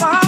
why.